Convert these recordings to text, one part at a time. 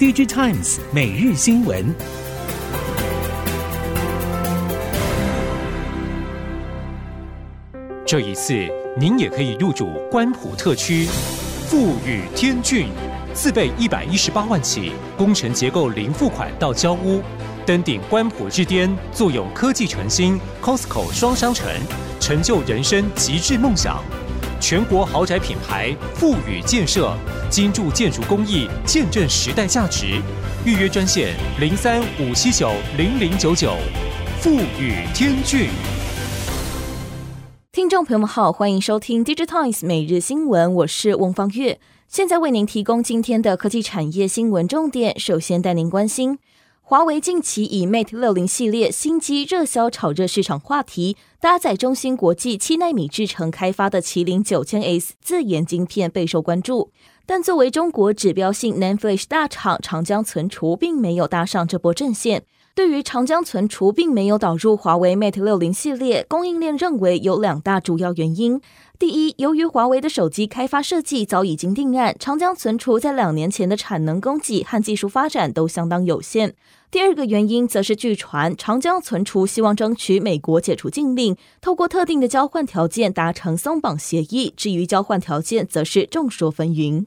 DigiTimes 每日新闻。这一次，您也可以入主关埔特区，富宇天峻，自备一百一十八万起，工程结构零付款到交屋，登顶关埔之巅，坐拥科技城心 Costco 双商城，成就人生极致梦想。全国豪宅品牌富宇建设，精铸建筑工艺，见证时代价值。预约专线零三五七九零零九九，富宇天骏。听众朋友们好，欢迎收听《DigiTimes 每日新闻》，我是翁方月，现在为您提供今天的科技产业新闻重点。首先带您关心。华为近期以 Mate 六零系列新机热销炒热市场话题，搭载中芯国际七纳米制程开发的麒麟九千 S 自研晶片备受关注。但作为中国指标性 NAND Flash 大厂，长江存储并没有搭上这波阵线。对于长江存储并没有导入华为 Mate 六零系列，供应链认为有两大主要原因。第一，由于华为的手机开发设计早已经定案，长江存储在两年前的产能供给和技术发展都相当有限。第二个原因则是据传，长江存储希望争取美国解除禁令，透过特定的交换条件达成松绑协议。至于交换条件，则是众说纷纭。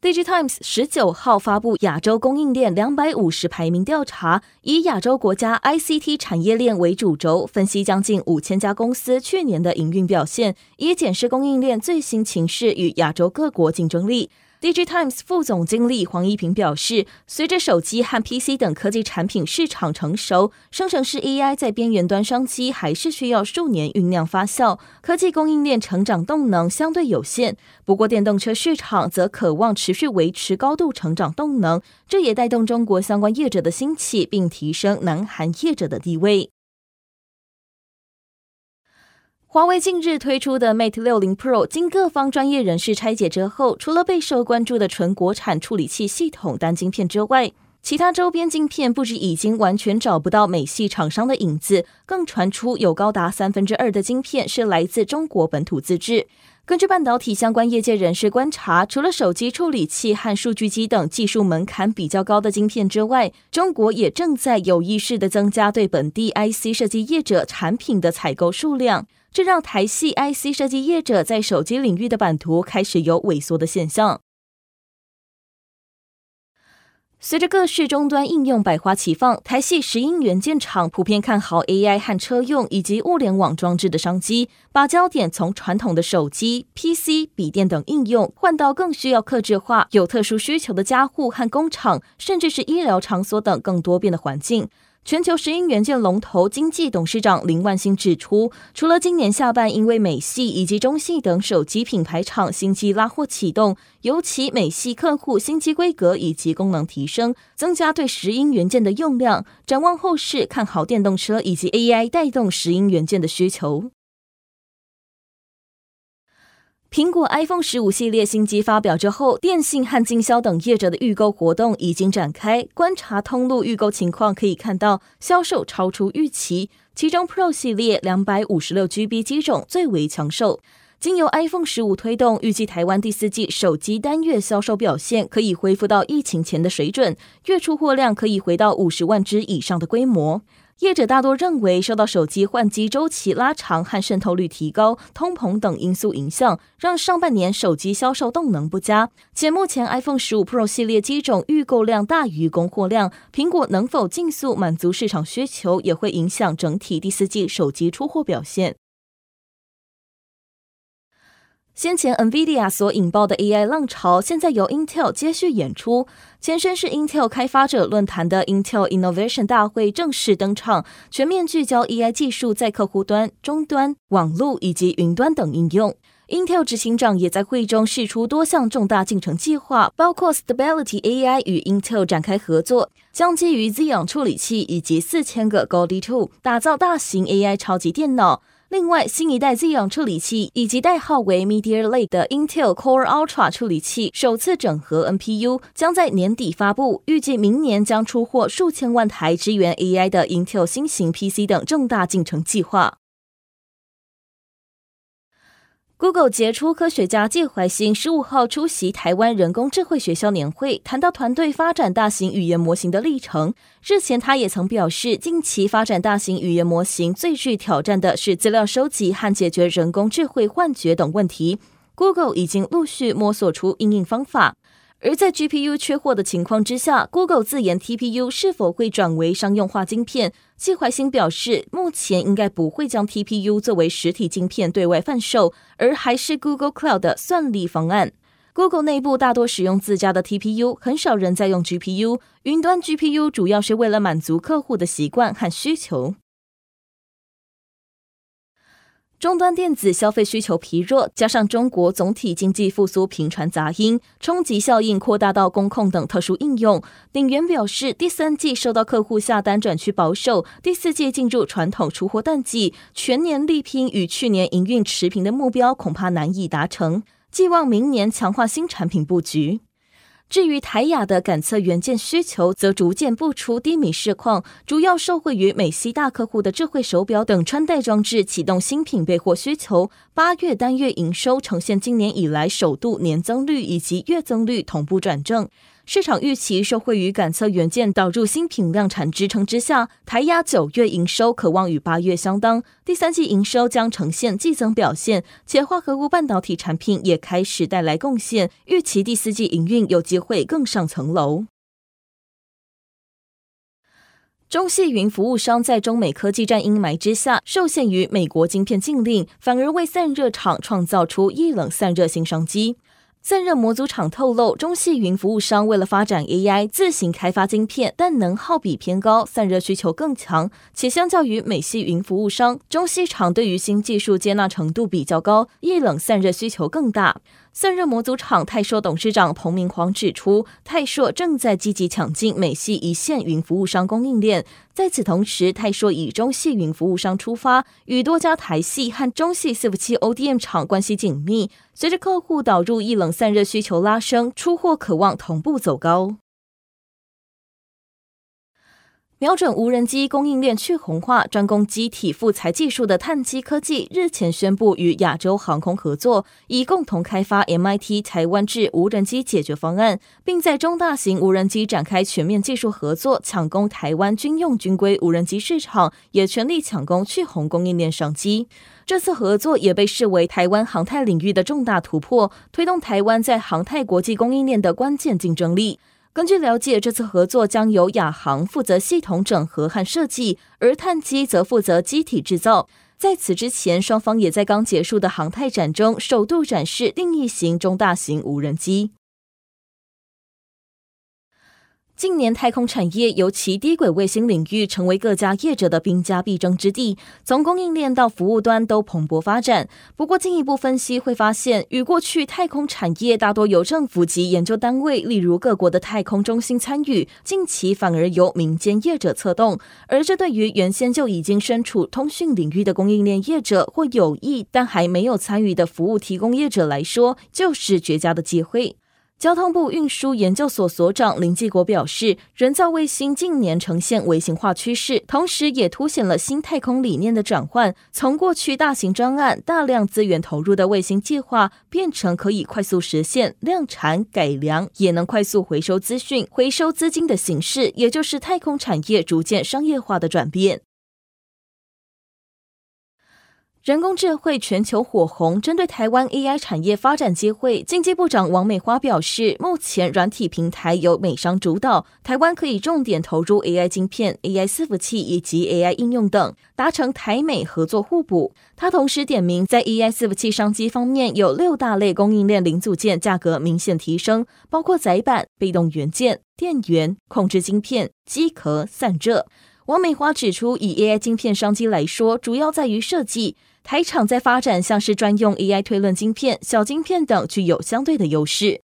DigiTimes 十九号发布亚洲供应链两百五十排名调查，以亚洲国家 ICT 产业链为主轴，分析将近五千家公司去年的营运表现，以检视供应链最新情势与亚洲各国竞争力。DigiTimes 副总经理黄一平表示，随着手机和 PC 等科技产品市场成熟，生成式 AI 在边缘端商机还是需要数年酝酿发酵，科技供应链成长动能相对有限。不过，电动车市场则渴望持续维持高度成长动能，这也带动中国相关业者的兴起，并提升南韩业者的地位。华为近日推出的 Mate 60 Pro，经各方专业人士拆解之后，除了备受关注的纯国产处理器系统单晶片之外，其他周边晶片不止已经完全找不到美系厂商的影子，更传出有高达三分之二的晶片是来自中国本土自制。根据半导体相关业界人士观察，除了手机处理器和数据机等技术门槛比较高的晶片之外，中国也正在有意识地增加对本地 IC 设计业者产品的采购数量。这让台系 IC 设计业者在手机领域的版图开始有萎缩的现象。随着各式终端应用百花齐放，台系石英元件厂普遍看好 AI 和车用以及物联网装置的商机，把焦点从传统的手机、PC、笔电等应用换到更需要克制化、有特殊需求的家户和工厂，甚至是医疗场所等更多变的环境。全球石英元件龙头经济董事长林万兴指出，除了今年下半因为美系以及中系等手机品牌厂新机拉货启动，尤其美系客户新机规格以及功能提升，增加对石英元件的用量。展望后市，看好电动车以及 AI 带动石英元件的需求。苹果 iPhone 十五系列新机发表之后，电信和经销等业者的预购活动已经展开。观察通路预购情况，可以看到销售超出预期。其中 Pro 系列两百五十六 GB 机种最为抢手。经由 iPhone 十五推动，预计台湾第四季手机单月销售表现可以恢复到疫情前的水准，月出货量可以回到五十万只以上的规模。业者大多认为，受到手机换机周期拉长和渗透率提高、通膨等因素影响，让上半年手机销售动能不佳。且目前 iPhone 十五 Pro 系列机种预购量大于供货量，苹果能否尽速满足市场需求，也会影响整体第四季手机出货表现。先前 NVIDIA 所引爆的 AI 浪潮，现在由 Intel 接续演出。前身是 Intel 开发者论坛的 Intel Innovation 大会正式登场，全面聚焦 AI 技术在客户端、终端、网络以及云端等应用。Intel 执行长也在会中释出多项重大进程计划，包括 Stability AI 与 Intel 展开合作，将基于 Xeon 处理器以及四千个 Goldie 2打造大型 AI 超级电脑。另外，新一代 Xeon 处理器以及代号为 Meteor Lake 的 Intel Core Ultra 处理器首次整合 NPU，将在年底发布，预计明年将出货数千万台支援 AI 的 Intel 新型 PC 等重大进程计划。Google 杰出科学家谢怀新十五号出席台湾人工智慧学校年会，谈到团队发展大型语言模型的历程。日前，他也曾表示，近期发展大型语言模型最具挑战的是资料收集和解决人工智慧幻觉等问题。Google 已经陆续摸索出应用方法。而在 GPU 缺货的情况之下，Google 自研 TPU 是否会转为商用化晶片？季怀欣表示，目前应该不会将 TPU 作为实体晶片对外贩售，而还是 Google Cloud 的算力方案。Google 内部大多使用自家的 TPU，很少人在用 GPU。云端 GPU 主要是为了满足客户的习惯和需求。终端电子消费需求疲弱，加上中国总体经济复苏频传杂音，冲击效应扩大到工控等特殊应用。鼎元表示，第三季受到客户下单转趋保守，第四季进入传统出货淡季，全年力拼与去年营运持平的目标，恐怕难以达成。寄望明年强化新产品布局。至于台亚的感测元件需求，则逐渐不出低迷市况，主要受惠于美西大客户的智慧手表等穿戴装置启动新品备货需求。八月单月营收呈现今年以来首度年增率以及月增率同步转正。市场预期受惠于感测元件导入新品量产支撑之下，台压九月营收可望与八月相当，第三季营收将呈现季增表现，且化合物半导体产品也开始带来贡献，预期第四季营运有机会更上层楼。中矽云服务商在中美科技战阴霾之下，受限于美国晶片禁令，反而为散热厂创造出液冷散热新商机。散热模组厂透露，中系云服务商为了发展 AI，自行开发晶片，但能耗比偏高，散热需求更强。且相较于美系云服务商，中系厂对于新技术接纳程度比较高，液冷散热需求更大。散热模组厂泰硕董事长彭明煌指出，泰硕正在积极抢进美系一线云服务商供应链。在此同时，泰硕以中系云服务商出发，与多家台系和中系伺服器 ODM 厂关系紧密。随着客户导入液冷散热需求拉升，出货渴望同步走高。瞄准无人机供应链去红化、专攻机体复材技术的碳基科技日前宣布与亚洲航空合作，以共同开发 MIT 台湾制无人机解决方案，并在中大型无人机展开全面技术合作，抢攻台湾军用军规无人机市场，也全力抢攻去红供应链商机。这次合作也被视为台湾航太领域的重大突破，推动台湾在航太国际供应链的关键竞争力。根据了解，这次合作将由亚航负责系统整合和设计，而碳基则负责机体制造。在此之前，双方也在刚结束的航太展中首度展示另一型中大型无人机。近年，太空产业尤其低轨卫星领域成为各家业者的兵家必争之地，从供应链到服务端都蓬勃发展。不过，进一步分析会发现，与过去太空产业大多由政府及研究单位，例如各国的太空中心参与，近期反而由民间业者策动。而这对于原先就已经身处通讯领域的供应链业者，或有意但还没有参与的服务提供业者来说，就是绝佳的机会。交通部运输研究所所长林继国表示，人造卫星近年呈现微型化趋势，同时也凸显了新太空理念的转换，从过去大型专案、大量资源投入的卫星计划，变成可以快速实现量产改良，也能快速回收资讯、回收资金的形式，也就是太空产业逐渐商业化的转变。人工智慧全球火红，针对台湾 AI 产业发展机会，经济部长王美花表示，目前软体平台由美商主导，台湾可以重点投入 AI 晶片、AI 伺服器以及 AI 应用等，达成台美合作互补。他同时点名，在 AI 伺服器商机方面，有六大类供应链零组件价格明显提升，包括载板、被动元件、电源、控制晶片、机壳、散热。王美花指出，以 AI 晶片商机来说，主要在于设计。台厂在发展像是专用 AI 推论晶片、小晶片等，具有相对的优势。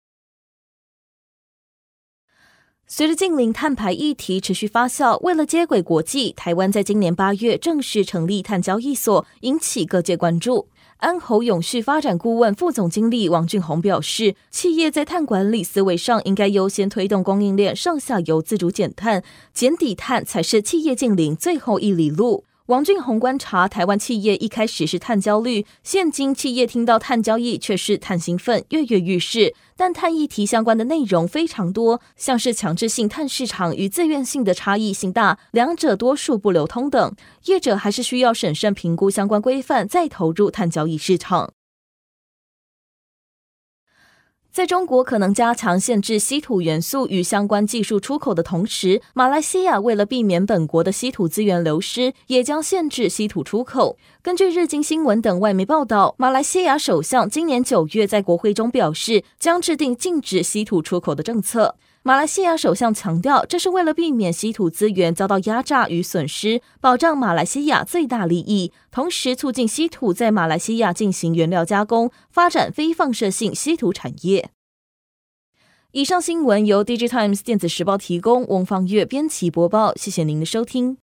随着近零碳排议题持续发酵，为了接轨国际，台湾在今年八月正式成立碳交易所，引起各界关注。安侯永续发展顾问副总经理王俊宏表示，企业在碳管理思维上，应该优先推动供应链上下游自主减碳，减底碳才是企业近零最后一里路。王俊宏观察，台湾企业一开始是碳焦虑，现今企业听到碳交易却是碳兴奋，跃跃欲试。但碳议题相关的内容非常多，像是强制性碳市场与自愿性的差异性大，两者多数不流通等，业者还是需要审慎评估相关规范，再投入碳交易市场。在中国可能加强限制稀土元素与相关技术出口的同时，马来西亚为了避免本国的稀土资源流失，也将限制稀土出口。根据日经新闻等外媒报道，马来西亚首相今年九月在国会中表示，将制定禁止稀土出口的政策。马来西亚首相强调，这是为了避免稀土资源遭到压榨与损失，保障马来西亚最大利益，同时促进稀土在马来西亚进行原料加工，发展非放射性稀土产业。以上新闻由 Dj Times 电子时报提供，翁方月编辑播报，谢谢您的收听。